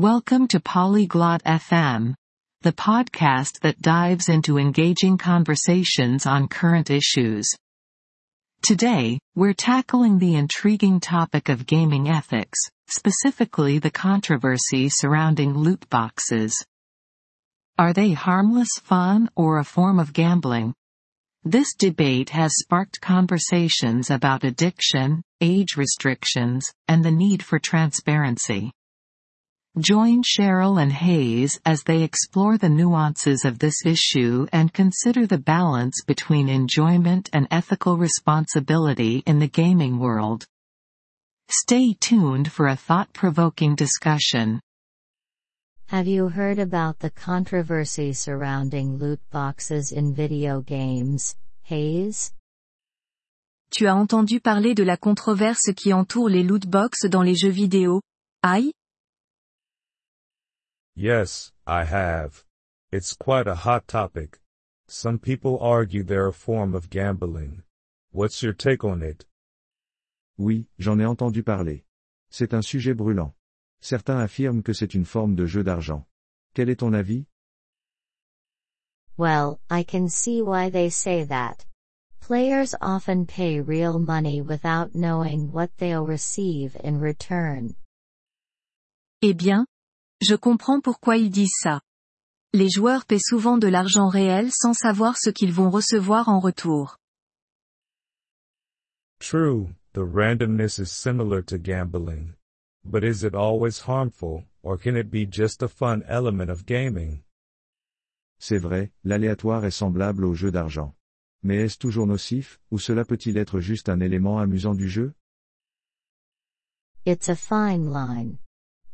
Welcome to Polyglot FM, the podcast that dives into engaging conversations on current issues. Today, we're tackling the intriguing topic of gaming ethics, specifically the controversy surrounding loot boxes. Are they harmless fun or a form of gambling? This debate has sparked conversations about addiction, age restrictions, and the need for transparency. Join Cheryl and Hayes as they explore the nuances of this issue and consider the balance between enjoyment and ethical responsibility in the gaming world. Stay tuned for a thought-provoking discussion. Have you heard about the controversy surrounding loot boxes in video games, Hayes? Tu as entendu parler de la controverse qui entoure les loot boxes dans les jeux vidéo, Aïe? Yes, I have. It's quite a hot topic. Some people argue they're a form of gambling. What's your take on it? Oui, j'en ai entendu parler. C'est un sujet brûlant. Certains affirment que c'est une forme de jeu d'argent. Quel est ton avis? Well, I can see why they say that. Players often pay real money without knowing what they'll receive in return. Eh bien, je comprends pourquoi ils disent ça. Les joueurs paient souvent de l'argent réel sans savoir ce qu'ils vont recevoir en retour. True, the randomness is similar to gambling. But is it always harmful, or can it be just a fun element of gaming? C'est vrai, l'aléatoire est semblable au jeu d'argent. Mais est-ce toujours nocif, ou cela peut-il être juste un élément amusant du jeu? It's a fine line.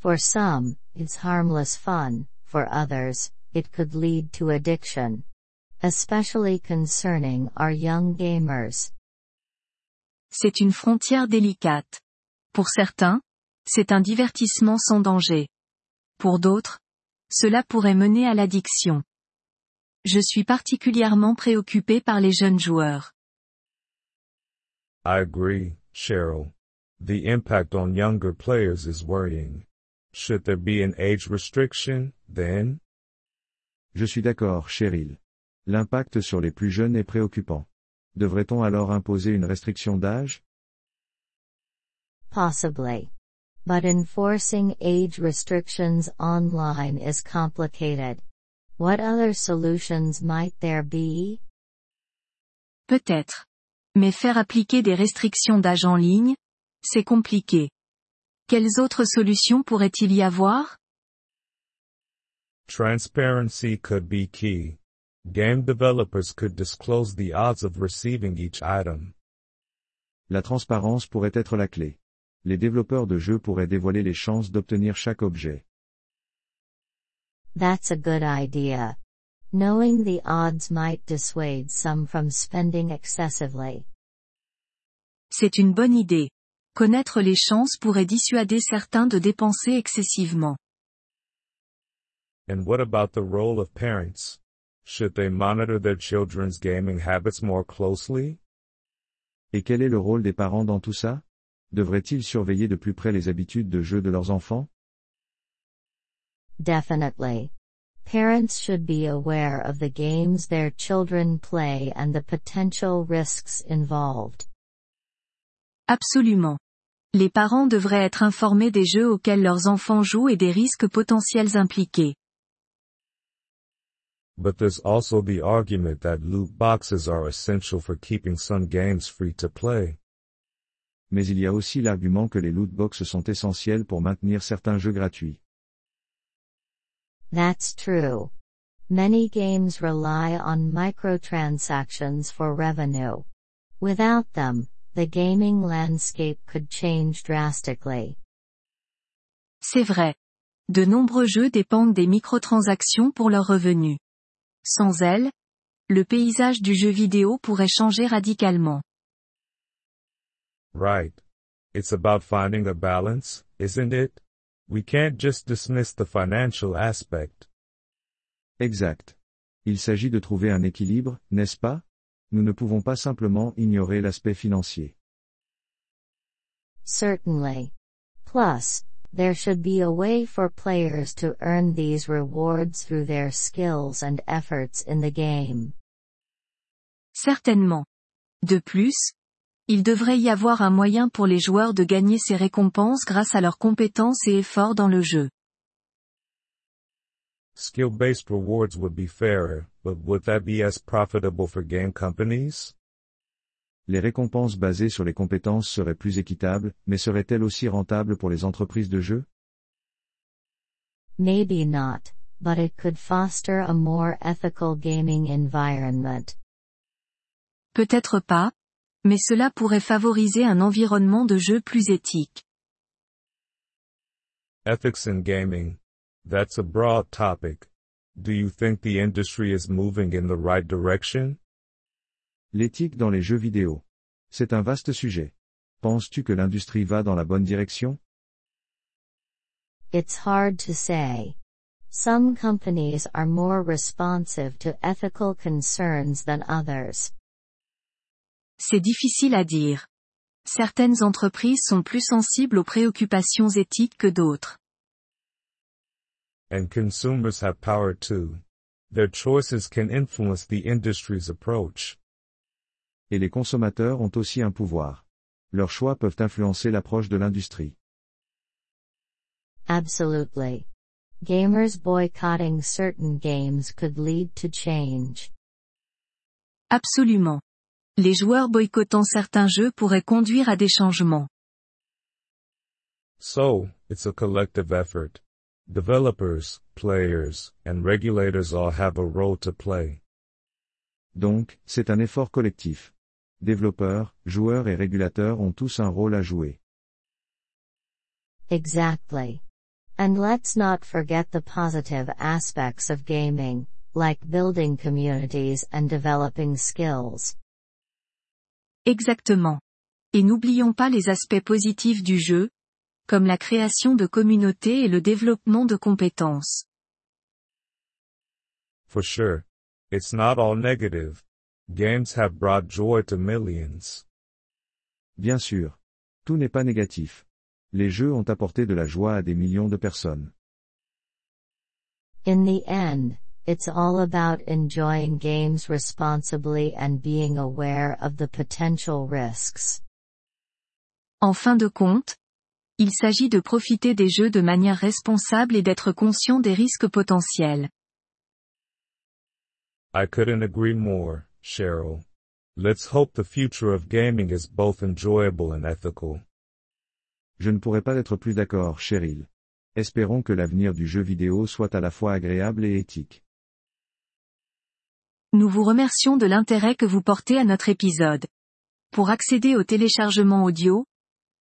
For some, it's harmless fun, for others, it could lead to addiction. Especially concerning our young gamers. C'est une frontière délicate. Pour certains, c'est un divertissement sans danger. Pour d'autres, cela pourrait mener à l'addiction. Je suis particulièrement préoccupé par les jeunes joueurs. I agree, Cheryl. The impact on younger players is worrying. Should there be an age restriction, then? Je suis d'accord, Cheryl. L'impact sur les plus jeunes est préoccupant. Devrait-on alors imposer une restriction d'âge? Possibly. But enforcing age restrictions online is complicated. What other solutions might there be? Peut-être. Mais faire appliquer des restrictions d'âge en ligne, c'est compliqué. Quelles autres solutions pourrait-il y avoir? Transparency could be key. Game developers could disclose the odds of receiving each item. La transparence pourrait être la clé. Les développeurs de jeux pourraient dévoiler les chances d'obtenir chaque objet. That's a good idea. Knowing the odds might dissuade some from spending excessively. C'est une bonne idée. Connaître les chances pourrait dissuader certains de dépenser excessivement. And what about the role of parents? Should they monitor their children's gaming habits more closely? Et quel est le rôle des parents dans tout ça? Devraient-ils surveiller de plus près les habitudes de jeu de leurs enfants? Definitely. Parents should be aware of the games their children play and the potential risks involved. Absolument. Les parents devraient être informés des jeux auxquels leurs enfants jouent et des risques potentiels impliqués. But there's also the argument that loot boxes are essential for keeping some games free to play. Mais il y a aussi l'argument que les lootbox sont essentiels pour maintenir certains jeux gratuits. That's true. Many games rely on microtransactions for revenue. Without them, the gaming landscape could change drastically. C'est vrai. De nombreux jeux dépendent des microtransactions pour leurs revenus. Sans elles, le paysage du jeu vidéo pourrait changer radicalement. Right. It's about finding a balance, isn't it? We can't just dismiss the financial aspect. Exact. Il s'agit de trouver un équilibre, n'est-ce pas? Nous ne pouvons pas simplement ignorer l'aspect financier. Certainly. Plus, There should be a way for players to earn these rewards through their skills and efforts in the game. Certainement. De plus, il devrait y avoir un moyen pour les joueurs de gagner ces récompenses grâce à leurs compétences et efforts dans le jeu. Skill-based rewards would be fairer, but would that be as profitable for game companies? Les récompenses basées sur les compétences seraient plus équitables, mais seraient-elles aussi rentables pour les entreprises de jeux Maybe not, but it could foster a more ethical gaming environment. Peut-être pas, mais cela pourrait favoriser un environnement de jeu plus éthique. Ethics in gaming. That's a broad topic. Do you think the industry is moving in the right direction? L'éthique dans les jeux vidéo. C'est un vaste sujet. Penses-tu que l'industrie va dans la bonne direction? It's hard to say. Some companies are more responsive to ethical concerns than others. C'est difficile à dire. Certaines entreprises sont plus sensibles aux préoccupations éthiques que d'autres. And consumers have power too. Their choices can influence the industry's approach. Et les consommateurs ont aussi un pouvoir. Leurs choix peuvent influencer l'approche de l'industrie. Absolutely. Gamers boycotting certain games could lead to change. Absolument. Les joueurs boycottant certains jeux pourraient conduire à des changements. So, it's a collective effort. Developers, players, and regulators all have a role to play. Donc, c'est un effort collectif. Développeurs, joueurs et régulateurs ont tous un rôle à jouer. Exactly. And let's not forget the positive aspects of gaming, like building communities and developing skills. Exactement. Et n'oublions pas les aspects positifs du jeu, comme la création de communautés et le développement de compétences. For sure. It's not all negative. Games have brought joy to millions. Bien sûr. Tout n'est pas négatif. Les jeux ont apporté de la joie à des millions de personnes. In the end, it's all about enjoying games responsibly and being aware of the potential risks. En fin de compte, il s'agit de profiter des jeux de manière responsable et d'être conscient des risques potentiels. I couldn't agree more, Cheryl. Let's hope the future of gaming is both enjoyable and ethical. Je ne pourrais pas être plus d'accord, Cheryl. Espérons que l'avenir du jeu vidéo soit à la fois agréable et éthique. Nous vous remercions de l'intérêt que vous portez à notre épisode. Pour accéder au téléchargement audio,